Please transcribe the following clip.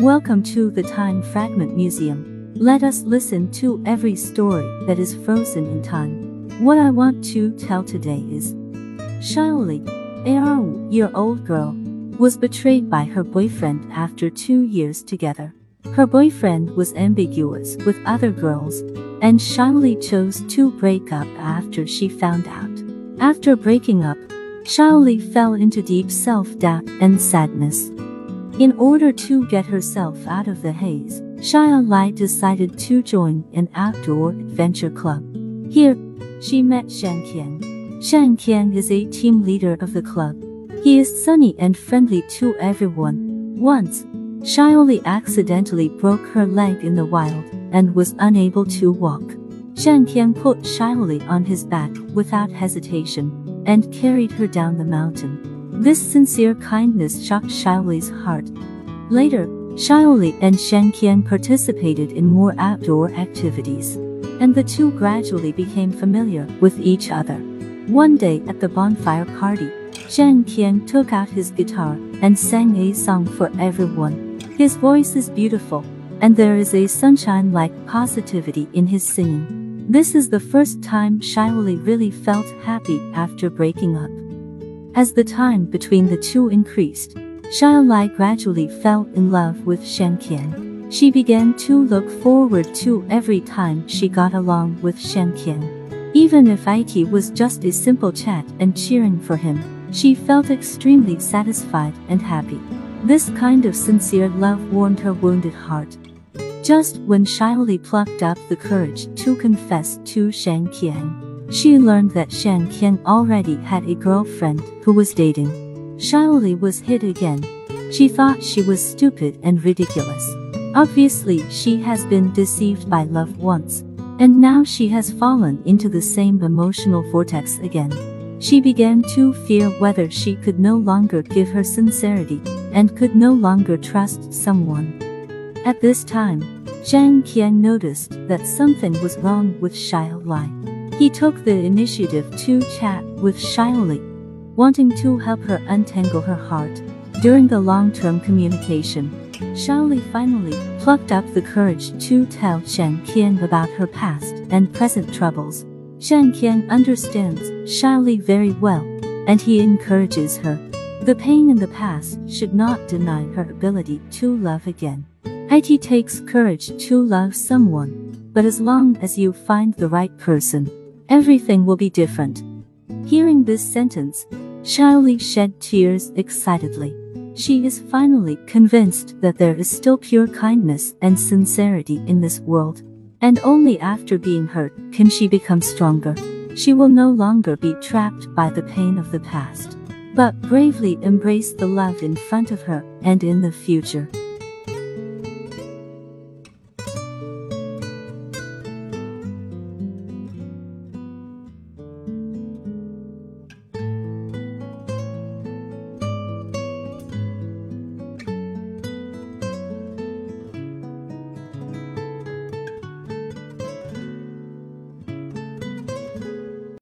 Welcome to the Time Fragment Museum. Let us listen to every story that is frozen in time. What I want to tell today is Xiaoli, a year old girl, was betrayed by her boyfriend after two years together. Her boyfriend was ambiguous with other girls, and Xiaoli chose to break up after she found out. After breaking up, Xiaoli fell into deep self-doubt and sadness. In order to get herself out of the haze, Xiaoli decided to join an outdoor adventure club. Here, she met Shan Qian. Shan Qian is a team leader of the club. He is sunny and friendly to everyone. Once, Xiaoli accidentally broke her leg in the wild and was unable to walk. Shan Qian put Xiaoli on his back without hesitation and carried her down the mountain. This sincere kindness shocked Xiaoli's heart. Later, Xiaoli and Shen Qian participated in more outdoor activities, and the two gradually became familiar with each other. One day at the bonfire party, Shen Qian took out his guitar and sang a song for everyone. His voice is beautiful, and there is a sunshine-like positivity in his singing. This is the first time Xiaoli really felt happy after breaking up. As the time between the two increased, Xiaoli gradually fell in love with Shen Qian. She began to look forward to every time she got along with Shen Qian. Even if it was just a simple chat and cheering for him, she felt extremely satisfied and happy. This kind of sincere love warmed her wounded heart. Just when Xiaoli plucked up the courage to confess to Shen Qian, she learned that Shan Qian already had a girlfriend who was dating. Xiaoli was hit again. She thought she was stupid and ridiculous. Obviously, she has been deceived by love once, and now she has fallen into the same emotional vortex again. She began to fear whether she could no longer give her sincerity and could no longer trust someone. At this time, Shan Qian noticed that something was wrong with Xiaoli. He took the initiative to chat with Xiaoli, wanting to help her untangle her heart. During the long-term communication, Xiaoli finally plucked up the courage to tell Shan Qian about her past and present troubles. Shan Qian understands Xiaoli very well, and he encourages her. The pain in the past should not deny her ability to love again. It takes courage to love someone, but as long as you find the right person, Everything will be different. Hearing this sentence, Xiaoli shed tears excitedly. She is finally convinced that there is still pure kindness and sincerity in this world. And only after being hurt can she become stronger. She will no longer be trapped by the pain of the past, but bravely embrace the love in front of her and in the future.